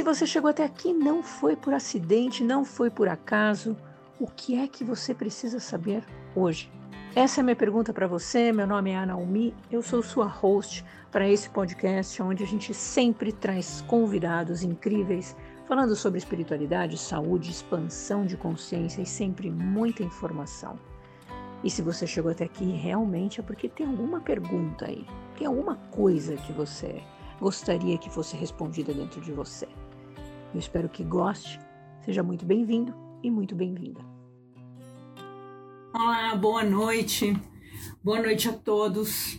se você chegou até aqui, não foi por acidente, não foi por acaso. O que é que você precisa saber hoje? Essa é a minha pergunta para você. Meu nome é Ana Umi, eu sou sua host para esse podcast, onde a gente sempre traz convidados incríveis falando sobre espiritualidade, saúde, expansão de consciência e sempre muita informação. E se você chegou até aqui, realmente é porque tem alguma pergunta aí, tem alguma coisa que você gostaria que fosse respondida dentro de você. Eu espero que goste. Seja muito bem-vindo e muito bem-vinda. Olá, boa noite. Boa noite a todos.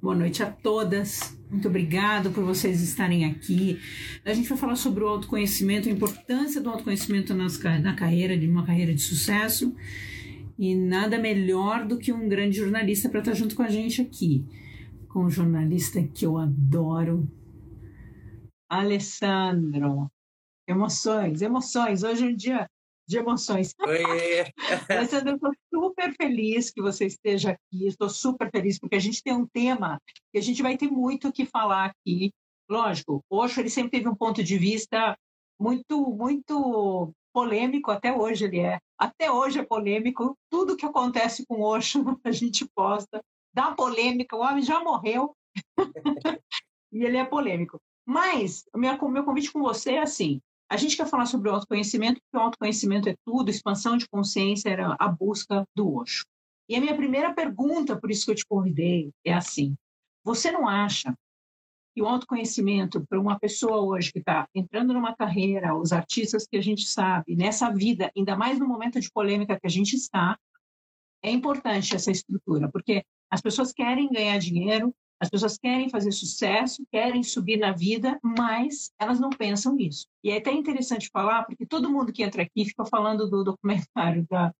Boa noite a todas. Muito obrigada por vocês estarem aqui. A gente vai falar sobre o autoconhecimento, a importância do autoconhecimento nas, na carreira, de uma carreira de sucesso. E nada melhor do que um grande jornalista para estar junto com a gente aqui com um jornalista que eu adoro, Alessandro. Emoções, emoções. Hoje é um dia de emoções. Alessandro, eu estou super feliz que você esteja aqui. Estou super feliz porque a gente tem um tema que a gente vai ter muito o que falar aqui. Lógico, Osho ele sempre teve um ponto de vista muito, muito polêmico. Até hoje ele é. Até hoje é polêmico. Tudo que acontece com Osho a gente posta dá polêmica, o homem já morreu e ele é polêmico. Mas o meu convite com você é assim: a gente quer falar sobre o autoconhecimento, porque o autoconhecimento é tudo, expansão de consciência era a busca do Osho. E a minha primeira pergunta, por isso que eu te convidei, é assim: você não acha que o autoconhecimento para uma pessoa hoje que está entrando numa carreira, os artistas que a gente sabe, nessa vida, ainda mais no momento de polêmica que a gente está, é importante essa estrutura, porque as pessoas querem ganhar dinheiro, as pessoas querem fazer sucesso, querem subir na vida, mas elas não pensam nisso. E é até interessante falar, porque todo mundo que entra aqui fica falando do documentário da,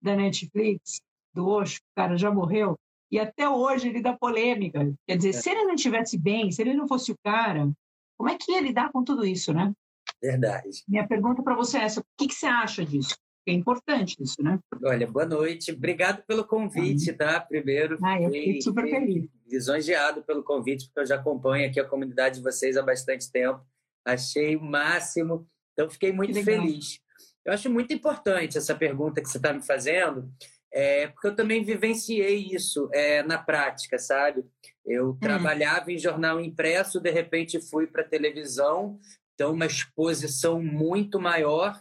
da Netflix, do Osho, o cara já morreu, e até hoje ele dá polêmica. Quer dizer, é. se ele não estivesse bem, se ele não fosse o cara, como é que ia lidar com tudo isso, né? Verdade. Minha pergunta para você é essa: o que, que você acha disso? É importante isso, né? Olha, boa noite. Obrigado pelo convite, tá? Primeiro, ah, eu fiquei super feliz. Lisonjeado pelo convite, porque eu já acompanho aqui a comunidade de vocês há bastante tempo. Achei o máximo. Então, fiquei muito feliz. Eu acho muito importante essa pergunta que você está me fazendo, é, porque eu também vivenciei isso é, na prática, sabe? Eu hum. trabalhava em jornal impresso, de repente fui para televisão, então uma exposição muito maior.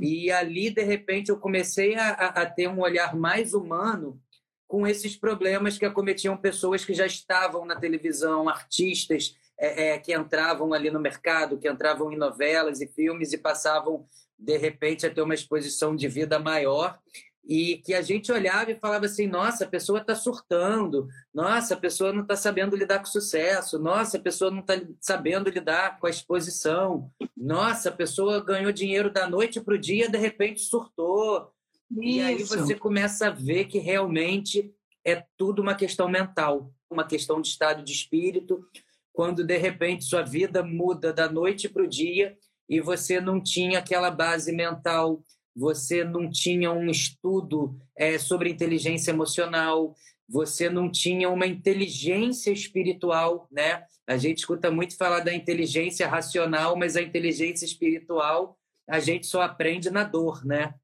E ali, de repente, eu comecei a, a, ter um olhar mais humano com esses problemas que acometiam pessoas que já estavam na televisão, artistas é, é, que entravam ali no mercado, que entravam em novelas e filmes e passavam, de repente, a ter uma exposição de vida maior e que a gente olhava e falava assim: nossa, a pessoa está surtando, nossa, a pessoa não está sabendo lidar com sucesso, nossa, a pessoa não está sabendo lidar com a exposição, nossa, a pessoa ganhou dinheiro da noite para o dia, de repente surtou. Isso. E aí você começa a ver que realmente é tudo uma questão mental, uma questão de estado de espírito, quando de repente sua vida muda da noite para o dia e você não tinha aquela base mental você não tinha um estudo é, sobre inteligência emocional, você não tinha uma inteligência espiritual, né? A gente escuta muito falar da inteligência racional, mas a inteligência espiritual a gente só aprende na dor, né?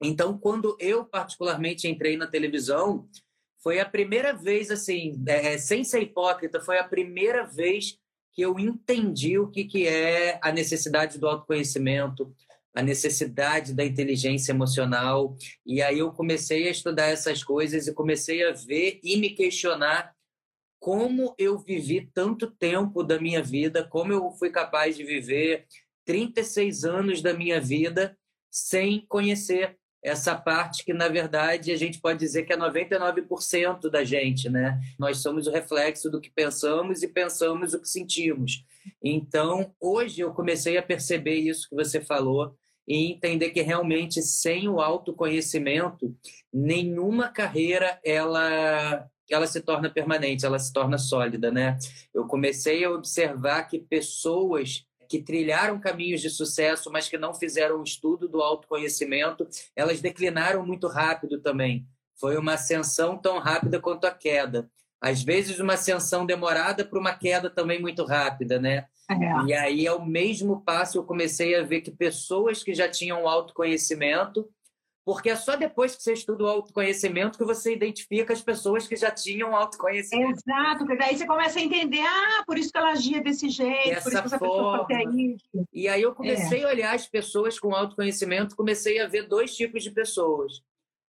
Então, quando eu particularmente entrei na televisão, foi a primeira vez, assim, é, é sem ser hipócrita, foi a primeira vez que eu entendi o que, que é a necessidade do autoconhecimento, a necessidade da inteligência emocional. E aí eu comecei a estudar essas coisas e comecei a ver e me questionar como eu vivi tanto tempo da minha vida, como eu fui capaz de viver 36 anos da minha vida sem conhecer essa parte que, na verdade, a gente pode dizer que é 99% da gente, né? Nós somos o reflexo do que pensamos e pensamos o que sentimos. Então, hoje eu comecei a perceber isso que você falou, e entender que realmente sem o autoconhecimento nenhuma carreira ela ela se torna permanente, ela se torna sólida, né? Eu comecei a observar que pessoas que trilharam caminhos de sucesso, mas que não fizeram o estudo do autoconhecimento, elas declinaram muito rápido também. Foi uma ascensão tão rápida quanto a queda. Às vezes uma ascensão demorada para uma queda também muito rápida, né? É. E aí, ao mesmo passo, eu comecei a ver que pessoas que já tinham autoconhecimento porque é só depois que você estuda o autoconhecimento que você identifica as pessoas que já tinham autoconhecimento. Exato, porque daí você começa a entender, ah, por isso que ela agia desse jeito, Dessa por isso que essa forma. pessoa isso. E aí eu comecei é. a olhar as pessoas com autoconhecimento, comecei a ver dois tipos de pessoas.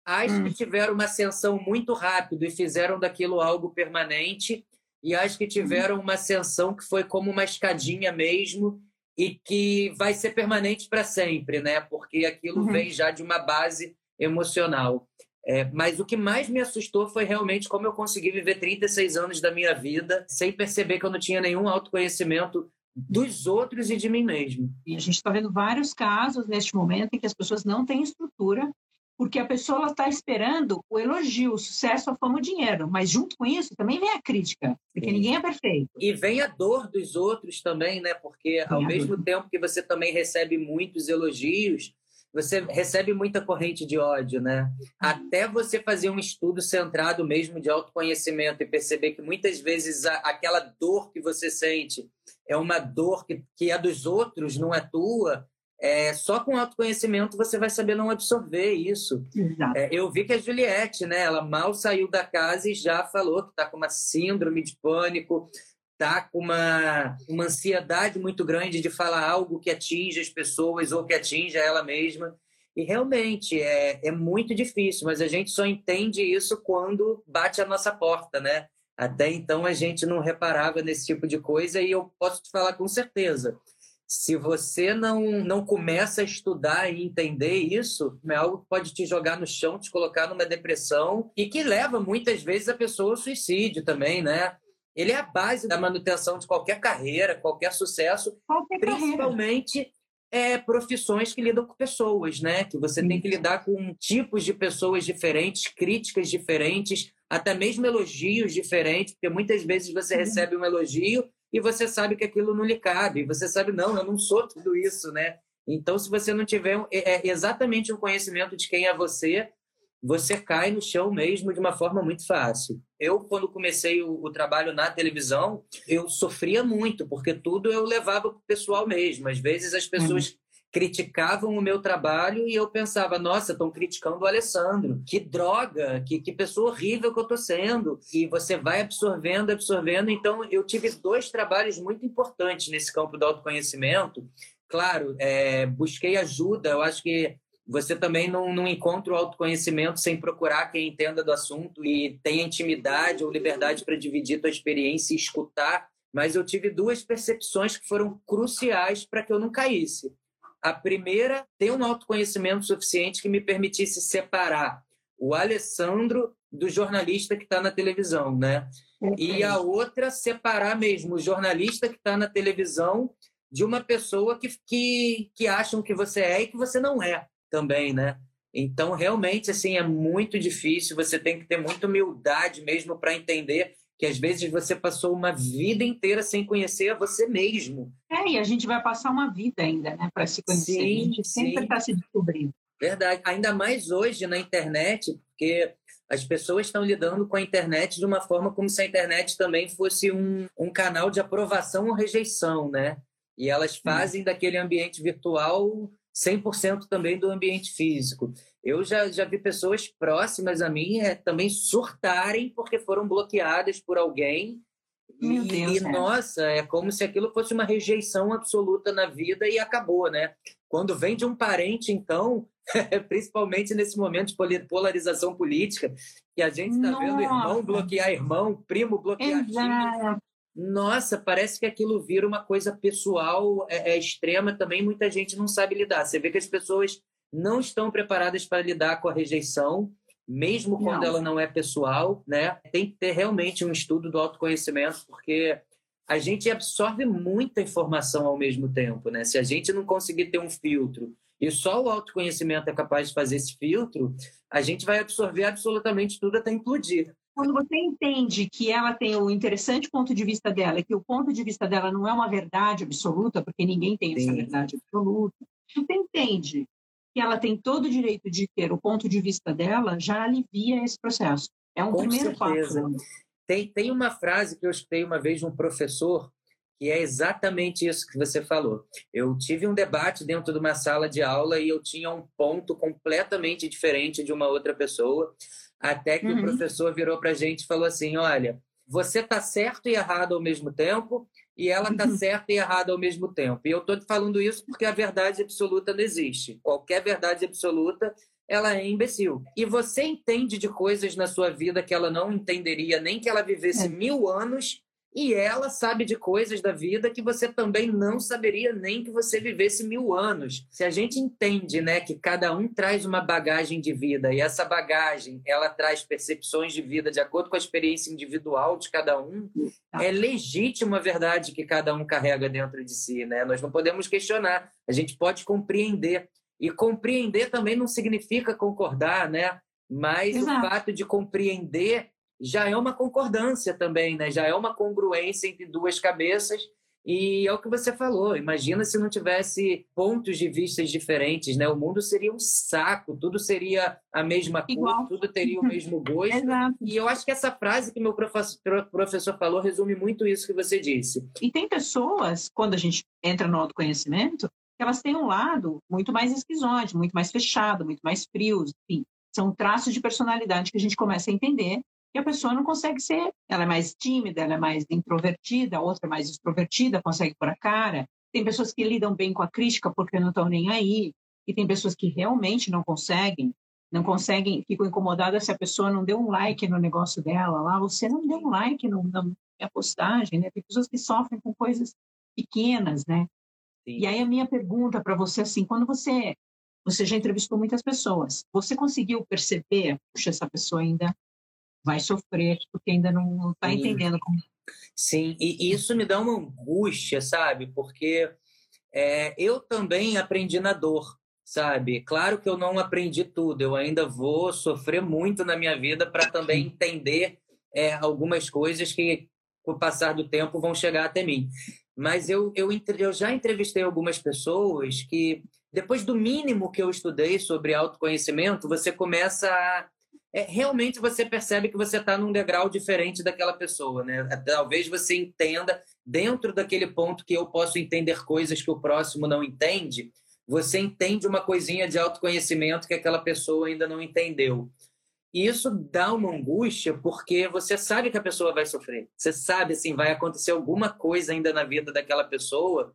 As hum. que tiveram uma ascensão muito rápido e fizeram daquilo algo permanente, e as que tiveram uma ascensão que foi como uma escadinha mesmo, e que vai ser permanente para sempre, né? Porque aquilo uhum. vem já de uma base emocional. É, mas o que mais me assustou foi realmente como eu consegui viver 36 anos da minha vida sem perceber que eu não tinha nenhum autoconhecimento dos outros e de mim mesmo. E a gente está vendo vários casos neste momento em que as pessoas não têm estrutura porque a pessoa está esperando o elogio, o sucesso, a fama, o dinheiro. Mas junto com isso também vem a crítica, porque Sim. ninguém é perfeito. E vem a dor dos outros também, né? Porque ao mesmo tempo que você também recebe muitos elogios, você recebe muita corrente de ódio, né? Até você fazer um estudo centrado mesmo de autoconhecimento e perceber que muitas vezes a, aquela dor que você sente é uma dor que, que é dos outros, não é tua, é, só com autoconhecimento você vai saber não absorver isso. É, eu vi que a Juliette, né, ela mal saiu da casa e já falou que está com uma síndrome de pânico, está com uma, uma ansiedade muito grande de falar algo que atinja as pessoas ou que atinja ela mesma. E realmente é, é muito difícil, mas a gente só entende isso quando bate a nossa porta, né? Até então a gente não reparava nesse tipo de coisa e eu posso te falar com certeza se você não, não começa a estudar e entender isso, é algo que pode te jogar no chão, te colocar numa depressão e que leva muitas vezes a pessoa ao suicídio também, né? Ele é a base da manutenção de qualquer carreira, qualquer sucesso, qualquer principalmente é, profissões que lidam com pessoas, né? Que você Sim. tem que lidar com tipos de pessoas diferentes, críticas diferentes, até mesmo elogios diferentes, porque muitas vezes você recebe um elogio e você sabe que aquilo não lhe cabe. Você sabe, não, eu não sou tudo isso, né? Então, se você não tiver é, é exatamente um conhecimento de quem é você, você cai no chão mesmo de uma forma muito fácil. Eu, quando comecei o, o trabalho na televisão, eu sofria muito, porque tudo eu levava para o pessoal mesmo. Às vezes as pessoas uhum criticavam o meu trabalho e eu pensava, nossa, estão criticando o Alessandro. Que droga, que, que pessoa horrível que eu estou sendo. E você vai absorvendo, absorvendo. Então, eu tive dois trabalhos muito importantes nesse campo do autoconhecimento. Claro, é, busquei ajuda. Eu acho que você também não, não encontra o autoconhecimento sem procurar quem entenda do assunto e tenha intimidade ou liberdade para dividir tua experiência e escutar. Mas eu tive duas percepções que foram cruciais para que eu não caísse. A primeira, ter um autoconhecimento suficiente que me permitisse separar o Alessandro do jornalista que está na televisão, né? E a outra, separar mesmo o jornalista que está na televisão de uma pessoa que, que, que acham que você é e que você não é também, né? Então, realmente, assim, é muito difícil. Você tem que ter muita humildade mesmo para entender que às vezes você passou uma vida inteira sem conhecer a você mesmo. É, e a gente vai passar uma vida ainda, né, para se conhecer. Sim, a gente sempre está se descobrindo. Verdade. Ainda mais hoje na internet, porque as pessoas estão lidando com a internet de uma forma como se a internet também fosse um, um canal de aprovação ou rejeição, né? E elas fazem hum. daquele ambiente virtual 100% também do ambiente físico. Eu já, já vi pessoas próximas a mim é, também surtarem porque foram bloqueadas por alguém. Meu e, Deus, e é. nossa, é como se aquilo fosse uma rejeição absoluta na vida e acabou, né? Quando vem de um parente, então, principalmente nesse momento de polarização política, que a gente está vendo irmão bloquear irmão, primo bloquear tio. Nossa, parece que aquilo vira uma coisa pessoal é, é extrema também. Muita gente não sabe lidar. Você vê que as pessoas não estão preparadas para lidar com a rejeição, mesmo quando não. ela não é pessoal, né? Tem que ter realmente um estudo do autoconhecimento, porque a gente absorve muita informação ao mesmo tempo, né? Se a gente não conseguir ter um filtro e só o autoconhecimento é capaz de fazer esse filtro, a gente vai absorver absolutamente tudo até implodir. Quando você entende que ela tem o interessante ponto de vista dela, que o ponto de vista dela não é uma verdade absoluta, porque ninguém tem Sim. essa verdade absoluta, você entende que ela tem todo o direito de ter o ponto de vista dela, já alivia esse processo. É um Com primeiro certeza. passo. Tem, tem uma frase que eu escutei uma vez de um professor que é exatamente isso que você falou. Eu tive um debate dentro de uma sala de aula e eu tinha um ponto completamente diferente de uma outra pessoa, até que uhum. o professor virou para a gente e falou assim: olha, você está certo e errado ao mesmo tempo, e ela está uhum. certa e errada ao mesmo tempo. E eu estou falando isso porque a verdade absoluta não existe. Qualquer verdade absoluta ela é imbecil. E você entende de coisas na sua vida que ela não entenderia nem que ela vivesse é. mil anos e ela sabe de coisas da vida que você também não saberia nem que você vivesse mil anos. Se a gente entende, né, que cada um traz uma bagagem de vida e essa bagagem ela traz percepções de vida de acordo com a experiência individual de cada um, é legítima a verdade que cada um carrega dentro de si, né? Nós não podemos questionar. A gente pode compreender e compreender também não significa concordar, né? Mas Exato. o fato de compreender já é uma concordância também, né? Já é uma congruência entre duas cabeças. E é o que você falou. Imagina se não tivesse pontos de vista diferentes, né? O mundo seria um saco, tudo seria a mesma cor, Igual. tudo teria o mesmo gosto. E eu acho que essa frase que meu professor falou resume muito isso que você disse. E tem pessoas, quando a gente entra no autoconhecimento, que elas têm um lado muito mais esquizóide, muito mais fechado, muito mais frio, enfim. São traços de personalidade que a gente começa a entender e a pessoa não consegue ser, ela é mais tímida, ela é mais introvertida, a outra é mais extrovertida, consegue pôr a cara. Tem pessoas que lidam bem com a crítica porque não estão nem aí, e tem pessoas que realmente não conseguem, não conseguem, ficam incomodadas se a pessoa não deu um like no negócio dela lá, você não deu um like no, na minha postagem, né? Tem pessoas que sofrem com coisas pequenas, né? Sim. E aí a minha pergunta para você assim, quando você você já entrevistou muitas pessoas, você conseguiu perceber, puxa, essa pessoa ainda vai sofrer porque ainda não está entendendo como. Sim, e isso me dá uma angústia, sabe? Porque é, eu também aprendi na dor, sabe? Claro que eu não aprendi tudo, eu ainda vou sofrer muito na minha vida para também entender é, algumas coisas que, com o passar do tempo, vão chegar até mim. Mas eu, eu, eu já entrevistei algumas pessoas que, depois do mínimo que eu estudei sobre autoconhecimento, você começa a é, realmente você percebe que você está num degrau diferente daquela pessoa, né? Talvez você entenda dentro daquele ponto que eu posso entender coisas que o próximo não entende, você entende uma coisinha de autoconhecimento que aquela pessoa ainda não entendeu. E isso dá uma angústia porque você sabe que a pessoa vai sofrer. Você sabe assim, vai acontecer alguma coisa ainda na vida daquela pessoa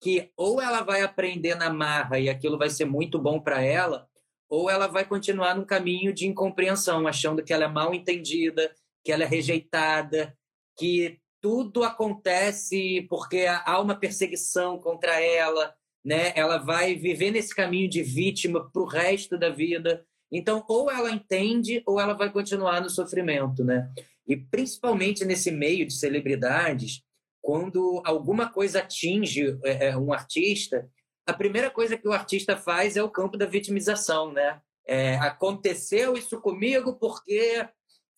que ou ela vai aprender na marra e aquilo vai ser muito bom para ela, ou ela vai continuar num caminho de incompreensão, achando que ela é mal entendida, que ela é rejeitada, que tudo acontece porque há uma perseguição contra ela, né? Ela vai viver nesse caminho de vítima para o resto da vida. Então, ou ela entende, ou ela vai continuar no sofrimento, né? E principalmente nesse meio de celebridades, quando alguma coisa atinge é, é um artista, a primeira coisa que o artista faz é o campo da vitimização, né? É, aconteceu isso comigo porque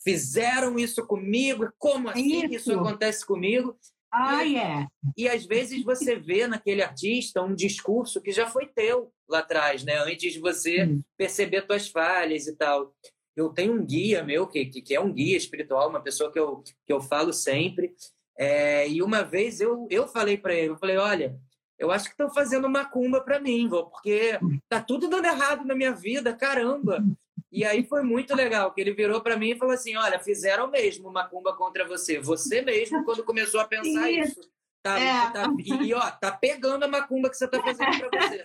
fizeram isso comigo, como assim isso, isso acontece comigo? Ah, e, é. E às vezes você vê naquele artista um discurso que já foi teu lá atrás, né? Antes de você hum. perceber suas falhas e tal. Eu tenho um guia meu, que, que é um guia espiritual, uma pessoa que eu, que eu falo sempre. É, e uma vez eu, eu falei para ele, eu falei, olha, eu acho que estão fazendo macumba para mim, vô, porque tá tudo dando errado na minha vida, caramba. E aí foi muito legal, que ele virou para mim e falou assim: olha, fizeram mesmo macumba contra você. Você mesmo, quando começou a pensar isso. Tá, é. tá, e, ó, tá pegando a macumba que você tá fazendo para você.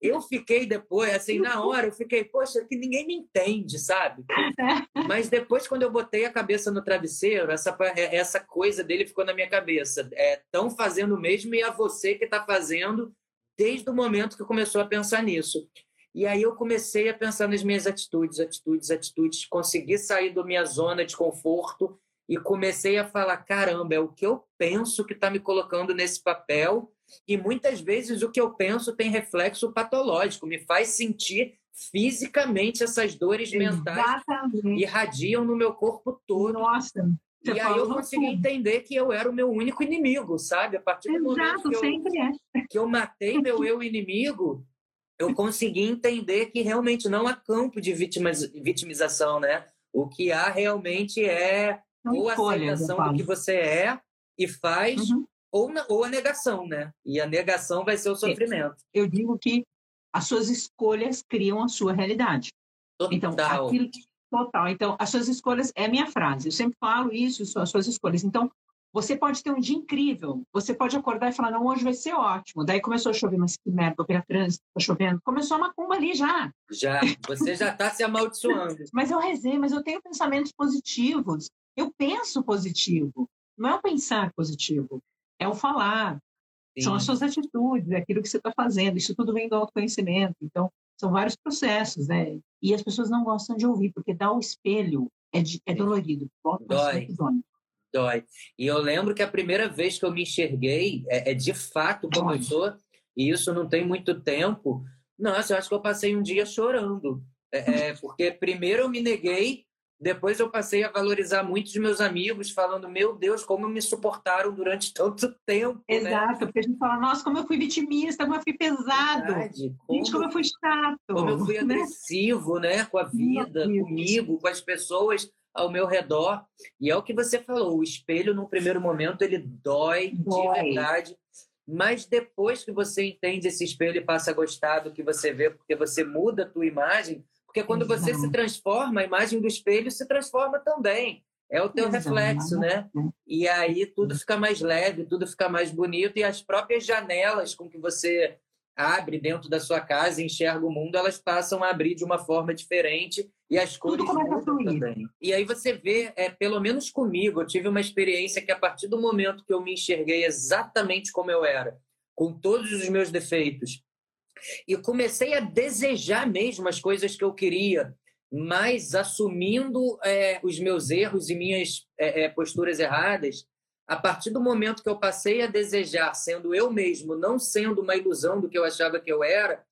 Eu fiquei depois, assim, na hora, eu fiquei, poxa, que ninguém me entende, sabe? Mas depois, quando eu botei a cabeça no travesseiro, essa, é, essa coisa dele ficou na minha cabeça. Estão é, fazendo mesmo e é você que está fazendo desde o momento que começou a pensar nisso. E aí eu comecei a pensar nas minhas atitudes, atitudes, atitudes, consegui sair da minha zona de conforto e comecei a falar: caramba, é o que eu penso que está me colocando nesse papel e muitas vezes o que eu penso tem reflexo patológico, me faz sentir fisicamente essas dores mentais irradiam no meu corpo todo. Nossa. E aí eu consegui tudo. entender que eu era o meu único inimigo, sabe? A partir do Exato, momento que eu, é. que eu matei meu eu inimigo, eu consegui entender que realmente não há campo de vitimização, né? O que há realmente é ou a aceitação do que você é e faz, uhum ou, na, ou a negação, né? E a negação vai ser o sofrimento. Eu digo que as suas escolhas criam a sua realidade. Então, Total. Então, aquilo, total. Então, as suas escolhas é a minha frase. Eu sempre falo isso, são as suas escolhas. Então, você pode ter um dia incrível. Você pode acordar e falar, não, hoje vai ser ótimo. Daí começou a chover, mas que merda, vou pegar trânsito, tá chovendo. Começou a macumba ali já. Já, você já está se amaldiçoando. mas eu rezei, mas eu tenho pensamentos positivos. Eu penso positivo. Não é o pensar positivo, é o falar. Sim. São as suas atitudes, é aquilo que você está fazendo. Isso tudo vem do autoconhecimento. Então, são vários processos, né? E as pessoas não gostam de ouvir, porque dar o espelho é, de, é dolorido. Dói dói. E eu lembro que a primeira vez que eu me enxerguei, é, é de fato como eu sou, e isso não tem muito tempo. Nossa, eu acho que eu passei um dia chorando. É, é, porque primeiro eu me neguei, depois eu passei a valorizar muitos meus amigos, falando, meu Deus, como me suportaram durante tanto tempo. Né? Exato, né? porque a gente fala, nossa, como eu fui vitimista, como eu fui pesado. Verdade, como, gente, como eu fui chato. Como eu fui né? agressivo, né? Com a vida, comigo, com as pessoas ao meu redor. E é o que você falou, o espelho, no primeiro momento, ele dói, dói. de verdade. Mas depois que você entende esse espelho e passa a gostar do que você vê, porque você muda a tua imagem, porque quando Exato. você se transforma, a imagem do espelho se transforma também. É o teu Exato. reflexo, né? E aí tudo fica mais leve, tudo fica mais bonito e as próprias janelas com que você abre dentro da sua casa enxerga o mundo, elas passam a abrir de uma forma diferente e as cores mudam também. E aí você vê, é, pelo menos comigo, eu tive uma experiência que a partir do momento que eu me enxerguei exatamente como eu era, com todos os meus defeitos, e comecei a desejar mesmo as coisas que eu queria, mas assumindo é, os meus erros e minhas é, é posturas erradas, a partir do momento que eu passei a desejar sendo eu mesmo, não sendo uma ilusão do que eu achava que eu era,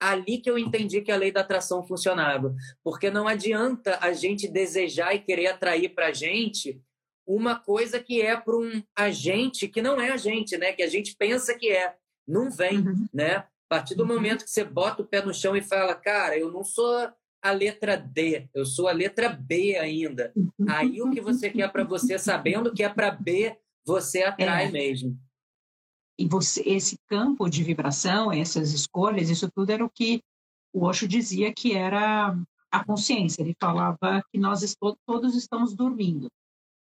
ali que eu entendi que a lei da atração funcionava. Porque não adianta a gente desejar e querer atrair para a gente uma coisa que é para um agente que não é a gente, né? Que a gente pensa que é. Não vem, uhum. né? A partir do uhum. momento que você bota o pé no chão e fala, cara, eu não sou a letra D, eu sou a letra B ainda. Uhum. Aí o que você quer para você, sabendo que é para B, você atrai é. mesmo. E você, esse campo de vibração, essas escolhas, isso tudo era o que o Osho dizia que era a consciência. Ele falava que nós todos estamos dormindo.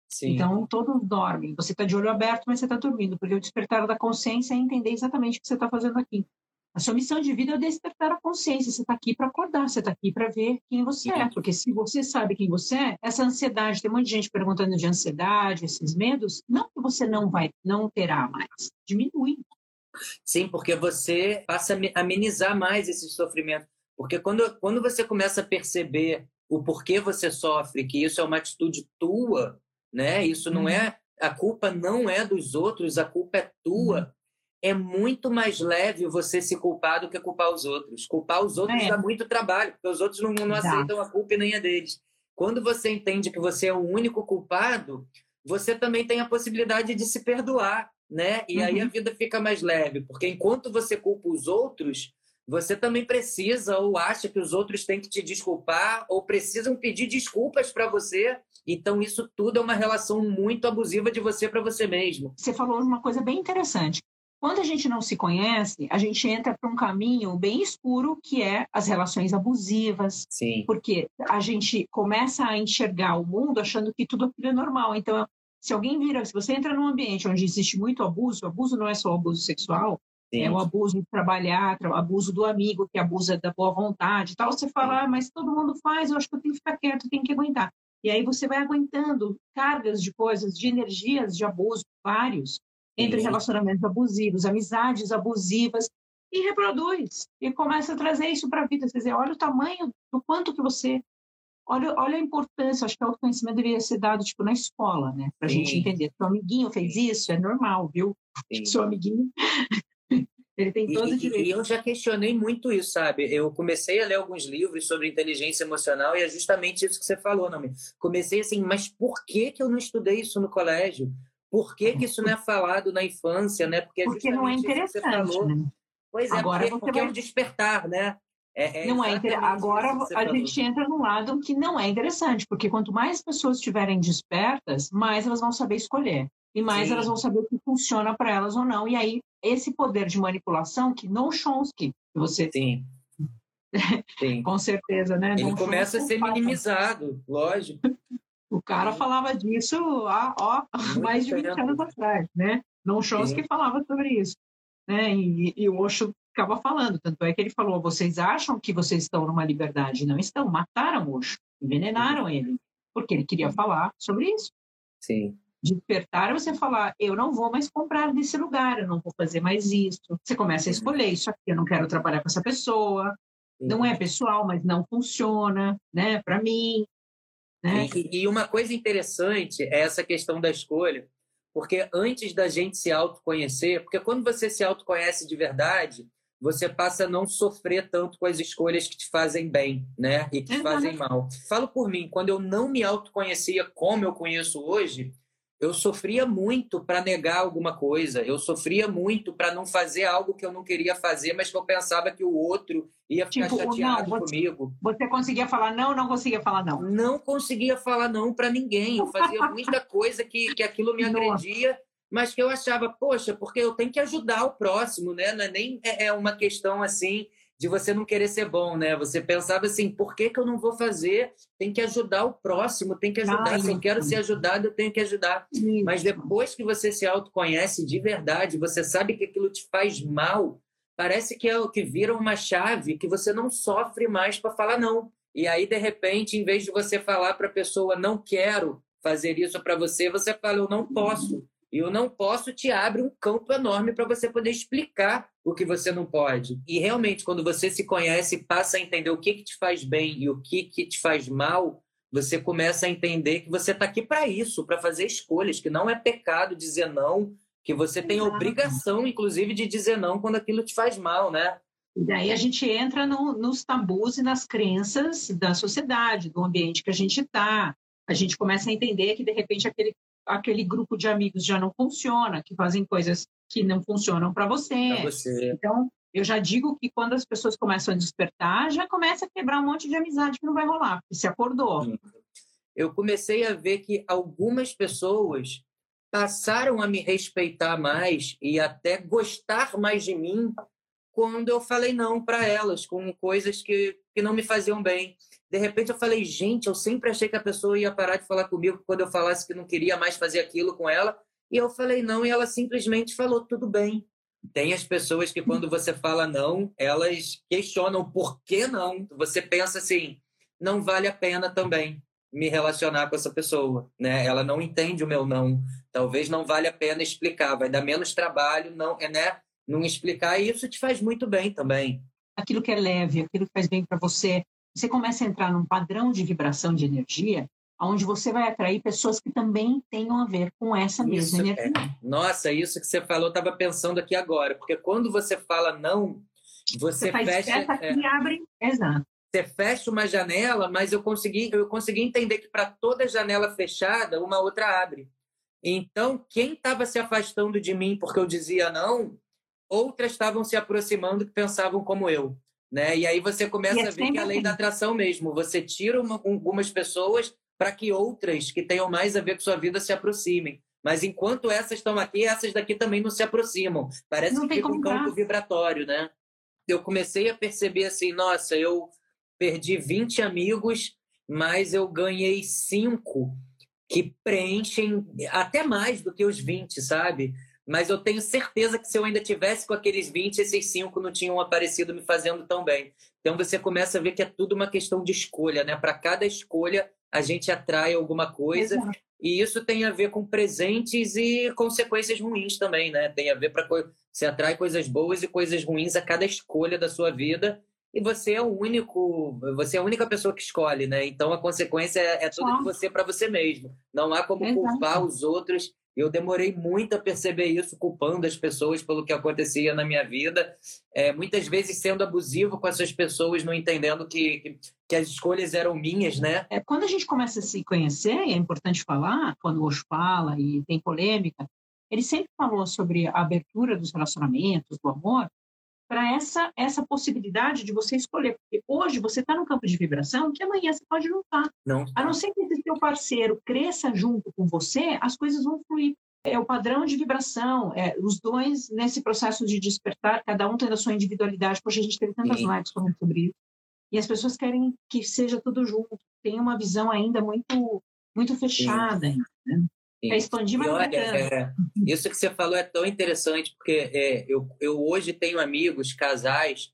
Sim. Então, todos dormem. Você está de olho aberto, mas você está dormindo, porque o despertar da consciência é entender exatamente o que você está fazendo aqui. A sua missão de vida é despertar a consciência. Você está aqui para acordar, você está aqui para ver quem você é. Porque se você sabe quem você é, essa ansiedade, tem muita gente perguntando de ansiedade, esses medos, não que você não vai, não terá mais, diminui. Sim, porque você passa a amenizar mais esse sofrimento. Porque quando, quando você começa a perceber o porquê você sofre, que isso é uma atitude tua, né? Isso não uhum. é a culpa não é dos outros, a culpa é tua. É muito mais leve você se culpar do que culpar os outros. Culpar os outros é. dá muito trabalho, porque os outros não, não aceitam a culpa e nem a deles. Quando você entende que você é o único culpado, você também tem a possibilidade de se perdoar, né? E uhum. aí a uhum. vida fica mais leve, porque enquanto você culpa os outros, você também precisa ou acha que os outros têm que te desculpar ou precisam pedir desculpas para você. Então isso tudo é uma relação muito abusiva de você para você mesmo. Você falou uma coisa bem interessante. Quando a gente não se conhece, a gente entra para um caminho bem escuro que é as relações abusivas. Sim. Porque a gente começa a enxergar o mundo achando que tudo aquilo é normal. Então, se alguém vira, se você entra num ambiente onde existe muito abuso, abuso não é só abuso sexual, Sim. é o abuso de trabalhar, o abuso do amigo que abusa da boa vontade, tal. Você fala, ah, mas todo mundo faz, eu acho que eu tenho que ficar quieto, tenho que aguentar. E aí você vai aguentando cargas de coisas, de energias de abuso, vários entre relacionamentos abusivos, amizades abusivas, e reproduz. E começa a trazer isso para a vida. Quer dizer, olha o tamanho do quanto que você. Olha, olha a importância. Acho que o autoconhecimento deveria ser dado tipo, na escola, né? Para a gente entender. Seu amiguinho fez isso, é normal, viu? Sim. Seu amiguinho. Ele tem todo o direito. E eu já questionei muito isso, sabe? Eu comecei a ler alguns livros sobre inteligência emocional e é justamente isso que você falou, não Comecei assim, mas por que que eu não estudei isso no colégio? Por que, que isso não é falado na infância, né? Porque, é porque não é interessante. Falou, né? Pois é, Agora porque, porque vai... é um despertar, né? É, é não é inter... Agora a gente entra num lado que não é interessante, porque quanto mais pessoas estiverem despertas, mais elas vão saber escolher. e mais Sim. elas vão saber o que funciona para elas ou não. E aí, esse poder de manipulação que no Chomsky, você Sim. Sim. Com certeza, né? Ele começa a ser minimizado, lógico. O cara falava disso há ó, mais de 20 tempo. anos atrás, né? Não Chomsky que falava sobre isso. Né? E, e o Osho ficava falando, tanto é que ele falou, vocês acham que vocês estão numa liberdade? Não estão, mataram o Osho, envenenaram ele, porque ele queria falar sobre isso. Sim. Despertar você falar, eu não vou mais comprar nesse lugar, eu não vou fazer mais isso. Você começa a escolher isso aqui, eu não quero trabalhar com essa pessoa, não é pessoal, mas não funciona, né, para mim. Né? E, e uma coisa interessante é essa questão da escolha, porque antes da gente se autoconhecer, porque quando você se autoconhece de verdade, você passa a não sofrer tanto com as escolhas que te fazem bem, né? E que te fazem mal. Falo por mim, quando eu não me autoconhecia como eu conheço hoje, eu sofria muito para negar alguma coisa, eu sofria muito para não fazer algo que eu não queria fazer, mas que eu pensava que o outro ia ficar tipo, chateado não, você, comigo. Você conseguia falar não ou não conseguia falar não? Não conseguia falar não para ninguém. Eu fazia muita coisa que, que aquilo me agredia, mas que eu achava, poxa, porque eu tenho que ajudar o próximo, né? Não é nem é, é uma questão assim de você não querer ser bom, né? Você pensava assim, por que, que eu não vou fazer? Tem que ajudar o próximo, tem que ajudar. Se eu quero ser ajudado, eu tenho que ajudar. Mas depois que você se autoconhece de verdade, você sabe que aquilo te faz mal, parece que é o que vira uma chave que você não sofre mais para falar não. E aí, de repente, em vez de você falar para a pessoa, não quero fazer isso para você, você fala, eu não posso. E eu não posso te abre um campo enorme para você poder explicar o que você não pode. E realmente, quando você se conhece e passa a entender o que, que te faz bem e o que, que te faz mal, você começa a entender que você está aqui para isso, para fazer escolhas, que não é pecado dizer não, que você tem a obrigação, inclusive, de dizer não quando aquilo te faz mal, né? E daí a gente entra no, nos tabus e nas crenças da sociedade, do ambiente que a gente está. A gente começa a entender que, de repente, aquele aquele grupo de amigos já não funciona, que fazem coisas que não funcionam para você. você. Então, eu já digo que quando as pessoas começam a despertar, já começa a quebrar um monte de amizade que não vai rolar, porque se acordou. Eu comecei a ver que algumas pessoas passaram a me respeitar mais e até gostar mais de mim quando eu falei não para elas, com coisas que, que não me faziam bem. De repente eu falei, gente, eu sempre achei que a pessoa ia parar de falar comigo quando eu falasse que não queria mais fazer aquilo com ela. E eu falei não, e ela simplesmente falou, tudo bem. Tem as pessoas que quando você fala não, elas questionam por que não. Você pensa assim, não vale a pena também me relacionar com essa pessoa, né? Ela não entende o meu não. Talvez não vale a pena explicar, vai dar menos trabalho, não, é, né? Não explicar e isso te faz muito bem também. Aquilo que é leve, aquilo que faz bem para você, você começa a entrar num padrão de vibração de energia onde você vai atrair pessoas que também tenham a ver com essa mesma isso, energia. É. Nossa, isso que você falou, eu estava pensando aqui agora, porque quando você fala não, você, você fecha. É, e abre, exato. Você fecha uma janela, mas eu consegui, eu consegui entender que para toda janela fechada, uma outra abre. Então, quem estava se afastando de mim porque eu dizia não, outras estavam se aproximando que pensavam como eu. Né? E aí você começa é a ver que é a lei da assim. atração mesmo. Você tira uma, algumas pessoas para que outras que tenham mais a ver com sua vida se aproximem. Mas enquanto essas estão aqui, essas daqui também não se aproximam. Parece não que fica um campo vibratório, né? Eu comecei a perceber assim, nossa, eu perdi 20 amigos, mas eu ganhei cinco que preenchem até mais do que os 20, sabe? Mas eu tenho certeza que se eu ainda tivesse com aqueles 20, esses 5 não tinham aparecido me fazendo tão bem. Então você começa a ver que é tudo uma questão de escolha, né? Para cada escolha a gente atrai alguma coisa. Exato. E isso tem a ver com presentes e consequências ruins também, né? Tem a ver para co... você atrai coisas boas e coisas ruins a cada escolha da sua vida. E você é o único, você é a única pessoa que escolhe, né? Então a consequência é, é tudo de você para você mesmo. Não há como Exato. culpar os outros eu demorei muito a perceber isso, culpando as pessoas pelo que acontecia na minha vida, é, muitas vezes sendo abusivo com essas pessoas, não entendendo que, que, que, as escolhas eram minhas, né? É, quando a gente começa a se conhecer, é importante falar, quando o Osho fala e tem polêmica, ele sempre falou sobre a abertura dos relacionamentos, do amor, para essa, essa possibilidade de você escolher. Porque hoje você está no campo de vibração que amanhã você pode não estar. Não. A não ser que esse seu parceiro cresça junto com você, as coisas vão fluir. é o padrão de vibração, é, os dois nesse processo de despertar, cada um tendo a sua individualidade. Poxa, a gente teve tantas Sim. lives falando sobre isso. E as pessoas querem que seja tudo junto. Tem uma visão ainda muito muito fechada. Né? Expandir, mas olha, é, Isso que você falou é tão interessante, porque é, eu, eu hoje tenho amigos, casais,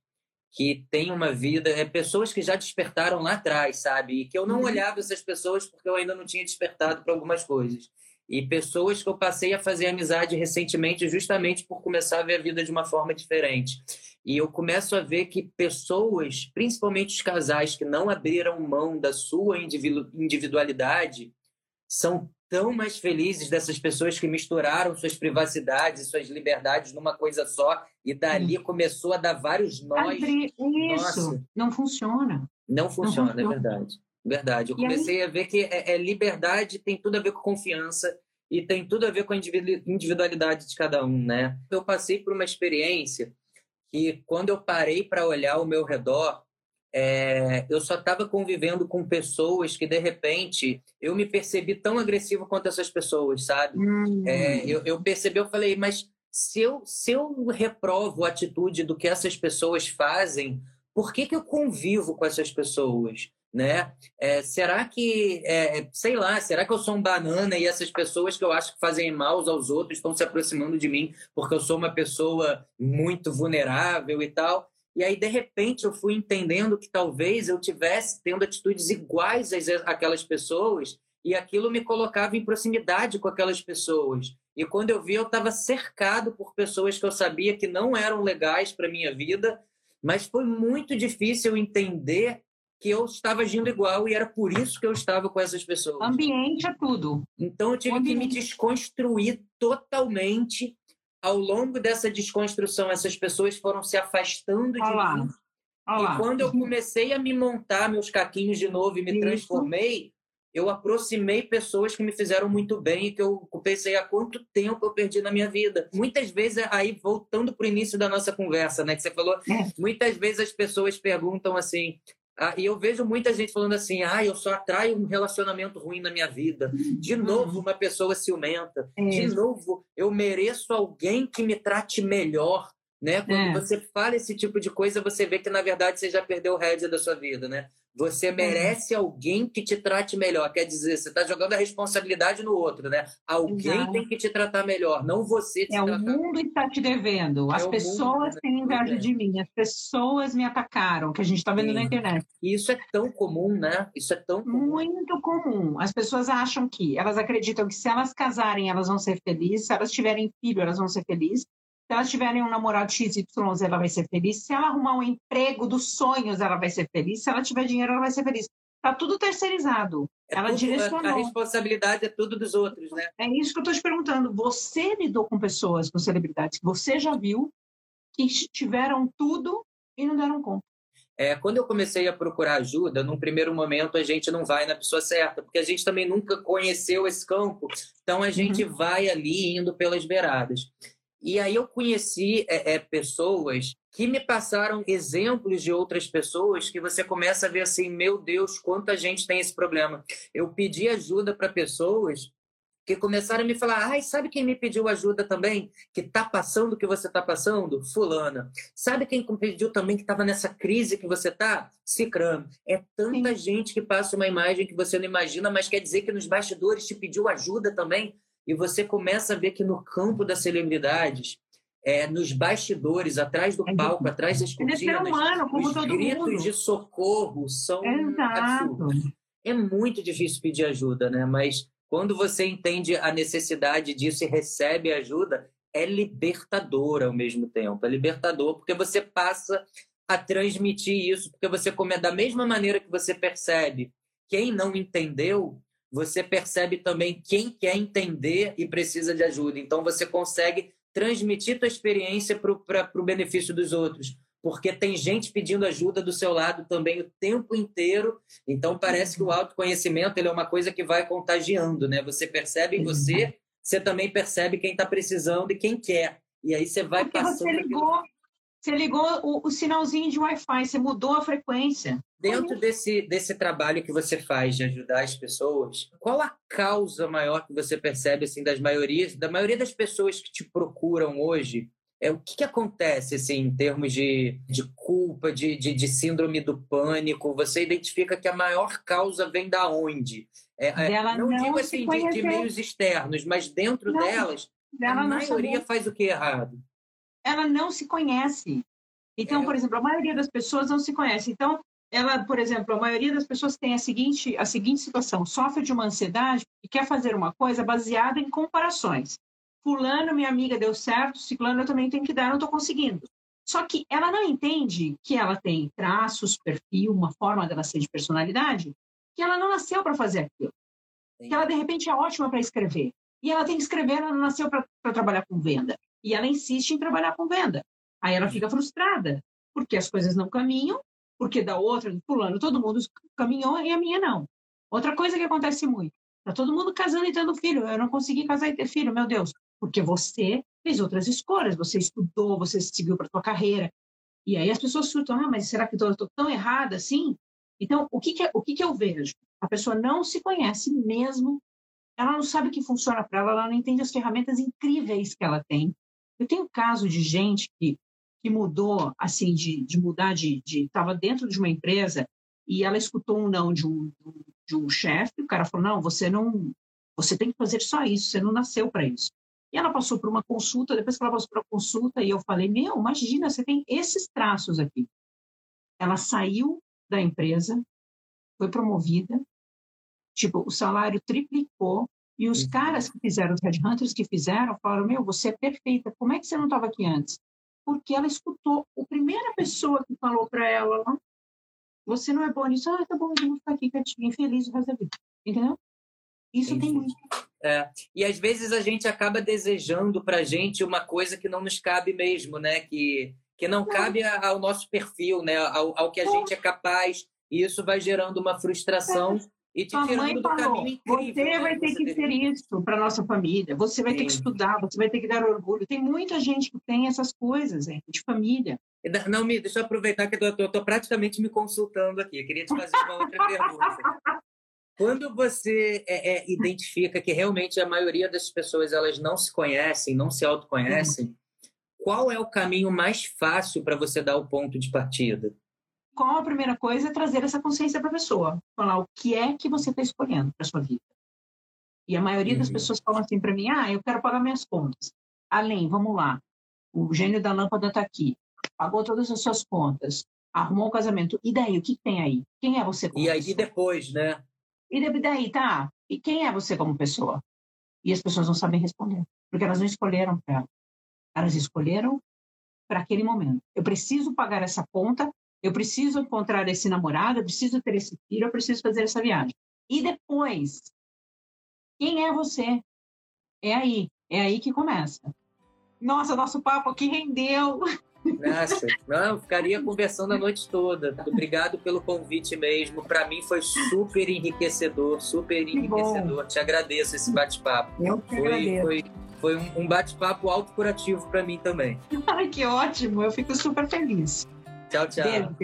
que têm uma vida, é, pessoas que já despertaram lá atrás, sabe? E que eu não uhum. olhava essas pessoas porque eu ainda não tinha despertado para algumas coisas. E pessoas que eu passei a fazer amizade recentemente justamente por começar a ver a vida de uma forma diferente. E eu começo a ver que pessoas, principalmente os casais que não abriram mão da sua individualidade, são tão mais felizes dessas pessoas que misturaram suas privacidades, suas liberdades numa coisa só e dali hum. começou a dar vários nós. Isso, Nossa. não funciona. Não funciona, não funciona. é verdade. Verdade. Eu e comecei aí... a ver que é, é, liberdade tem tudo a ver com confiança e tem tudo a ver com a individualidade de cada um, né? Eu passei por uma experiência que quando eu parei para olhar ao meu redor, é, eu só estava convivendo com pessoas que de repente eu me percebi tão agressivo quanto essas pessoas, sabe? Hum. É, eu, eu percebi, eu falei, mas se eu, se eu reprovo a atitude do que essas pessoas fazem, por que, que eu convivo com essas pessoas? né? É, será que, é, sei lá, será que eu sou um banana e essas pessoas que eu acho que fazem mal aos outros estão se aproximando de mim porque eu sou uma pessoa muito vulnerável e tal? E aí, de repente, eu fui entendendo que talvez eu tivesse tendo atitudes iguais àquelas pessoas e aquilo me colocava em proximidade com aquelas pessoas. E quando eu vi, eu estava cercado por pessoas que eu sabia que não eram legais para minha vida, mas foi muito difícil entender que eu estava agindo igual e era por isso que eu estava com essas pessoas. Ambiente é tudo. Então eu tive que me desconstruir totalmente. Ao longo dessa desconstrução, essas pessoas foram se afastando de Olá. mim. Olá. E quando eu comecei a me montar meus caquinhos de novo e me isso. transformei, eu aproximei pessoas que me fizeram muito bem e que eu pensei há quanto tempo eu perdi na minha vida. Muitas vezes, aí voltando para o início da nossa conversa, né, que você falou, é. muitas vezes as pessoas perguntam assim: ah, e eu vejo muita gente falando assim: ah, eu só atraio um relacionamento ruim na minha vida. De uhum. novo, uma pessoa ciumenta. É. De novo, eu mereço alguém que me trate melhor. Né? Quando é. você fala esse tipo de coisa, você vê que, na verdade, você já perdeu o rédea da sua vida. Né? Você é. merece alguém que te trate melhor. Quer dizer, você está jogando a responsabilidade no outro, né? Alguém Exato. tem que te tratar melhor, não você te É, o mundo está te devendo. As é pessoas têm inveja de mim. As pessoas me atacaram, que a gente está vendo Sim. na internet. E isso é tão comum, né? Isso é tão comum. Muito comum. As pessoas acham que, elas acreditam que se elas casarem, elas vão ser felizes. Se elas tiverem filho, elas vão ser felizes. Se elas tiverem um namorado XYZ, ela vai ser feliz. Se ela arrumar um emprego dos sonhos, ela vai ser feliz. Se ela tiver dinheiro, ela vai ser feliz. Está tudo terceirizado. É ela tudo, direcionou. A responsabilidade é tudo dos outros, né? É isso que eu estou te perguntando. Você lidou com pessoas, com celebridades, que você já viu que tiveram tudo e não deram conta. É, quando eu comecei a procurar ajuda, num primeiro momento a gente não vai na pessoa certa, porque a gente também nunca conheceu esse campo, então a gente uhum. vai ali indo pelas beiradas. E aí eu conheci é, é, pessoas que me passaram exemplos de outras pessoas que você começa a ver assim, meu Deus, quanta gente tem esse problema. Eu pedi ajuda para pessoas que começaram a me falar, ai, sabe quem me pediu ajuda também? Que está passando o que você está passando? Fulana. Sabe quem pediu também que estava nessa crise que você está? Cicrano. É tanta Sim. gente que passa uma imagem que você não imagina, mas quer dizer que nos bastidores te pediu ajuda também? E você começa a ver que no campo das celebridades, é, nos bastidores, atrás do é palco, é, atrás das cortinas, humano, os gritos mundo. de socorro são absurdos. É muito difícil pedir ajuda, né? Mas quando você entende a necessidade disso e recebe ajuda, é libertador ao mesmo tempo. É libertador porque você passa a transmitir isso, porque você come da mesma maneira que você percebe quem não entendeu, você percebe também quem quer entender e precisa de ajuda. Então, você consegue transmitir tua experiência para o benefício dos outros. Porque tem gente pedindo ajuda do seu lado também o tempo inteiro. Então, parece que o autoconhecimento ele é uma coisa que vai contagiando, né? Você percebe em você, você também percebe quem está precisando e quem quer. E aí você vai Porque passando... Você ligou, Você ligou o, o sinalzinho de Wi-Fi, você mudou a frequência. Dentro desse, desse trabalho que você faz de ajudar as pessoas, qual a causa maior que você percebe assim das maiorias, da maioria das pessoas que te procuram hoje? É, o que, que acontece assim, em termos de, de culpa, de, de, de, síndrome do pânico? Você identifica que a maior causa vem da onde? É, é não, não, digo assim de, de, meios externos, mas dentro não, delas, a maioria faz o que errado? Ela não se conhece. Então, é. por exemplo, a maioria das pessoas não se conhece. Então, ela, por exemplo, a maioria das pessoas tem a seguinte, a seguinte situação: sofre de uma ansiedade e quer fazer uma coisa baseada em comparações. Fulano, minha amiga, deu certo, ciclano, eu também tenho que dar, não estou conseguindo. Só que ela não entende que ela tem traços, perfil, uma forma dela ser de personalidade, que ela não nasceu para fazer aquilo. Sim. Que ela, de repente, é ótima para escrever. E ela tem que escrever, ela não nasceu para trabalhar com venda. E ela insiste em trabalhar com venda. Aí ela fica frustrada, porque as coisas não caminham, porque da outra, do fulano, todo mundo caminhou e a minha não. Outra coisa que acontece muito, tá todo mundo casando e tendo filho, eu não consegui casar e ter filho, meu Deus, porque você fez outras escolhas, você estudou, você seguiu para sua carreira. E aí as pessoas surtam, ah, mas será que eu estou tão errada assim? Então, o que, que, é, o que, que eu vejo? A pessoa não se conhece mesmo, ela não sabe o que funciona para ela, ela não entende as ferramentas incríveis que ela tem, eu tenho caso de gente que, que mudou, assim, de, de mudar de. Estava de, dentro de uma empresa e ela escutou um não de um, de um chefe, o cara falou: não, você não. Você tem que fazer só isso, você não nasceu para isso. E ela passou por uma consulta, depois que ela passou por uma consulta, e eu falei: Meu, imagina, você tem esses traços aqui. Ela saiu da empresa, foi promovida, tipo, o salário triplicou, e os uhum. caras que fizeram, os headhunters que fizeram, falaram: Meu, você é perfeita, como é que você não estava aqui antes? Porque ela escutou a primeira pessoa que falou para ela: Você não é boa nisso, ah, tá bom, eu vou ficar aqui quietinha, feliz o resto da vida. Entendeu? Isso Entendi. tem muito. É. E às vezes a gente acaba desejando para gente uma coisa que não nos cabe mesmo, né? Que, que não, não. cabe ao nosso perfil, né? Ao, ao que a gente é capaz. E isso vai gerando uma frustração. É e te tirando do caminho incrível. Você vai ter que ser isso para nossa família. Você vai Sim. ter que estudar, você vai ter que dar orgulho. Tem muita gente que tem essas coisas hein, de família. Não, me deixa eu aproveitar que eu estou praticamente me consultando aqui. Eu queria te fazer uma outra pergunta. Quando você é, é, identifica que realmente a maioria das pessoas elas não se conhecem, não se autoconhecem, uhum. qual é o caminho mais fácil para você dar o ponto de partida? Qual a primeira coisa é trazer essa consciência para a pessoa, falar o que é que você está escolhendo para sua vida. E a maioria uhum. das pessoas falam assim para mim: ah, eu quero pagar minhas contas. Além, vamos lá, o gênio da lâmpada está aqui, pagou todas as suas contas, arrumou um casamento. E daí, o que tem aí? Quem é você como E aí depois, né? E daí, tá? E quem é você como pessoa? E as pessoas não sabem responder, porque elas não escolheram para ela. Elas escolheram para aquele momento. Eu preciso pagar essa conta eu preciso encontrar esse namorado, eu preciso ter esse filho, eu preciso fazer essa viagem. E depois, quem é você? É aí, é aí que começa. Nossa, nosso papo aqui rendeu. Nossa, não, ficaria conversando a noite toda. Obrigado pelo convite mesmo. Para mim foi super enriquecedor, super enriquecedor. Te agradeço esse bate-papo. Eu que foi, agradeço. Foi, foi um, um bate-papo autocurativo para mim também. Ai, que ótimo. Eu fico super feliz. Tchau, tchau. Beijo,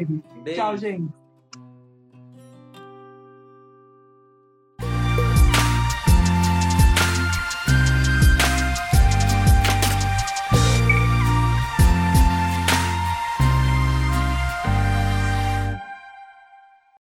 Beijo. Tchau, gente.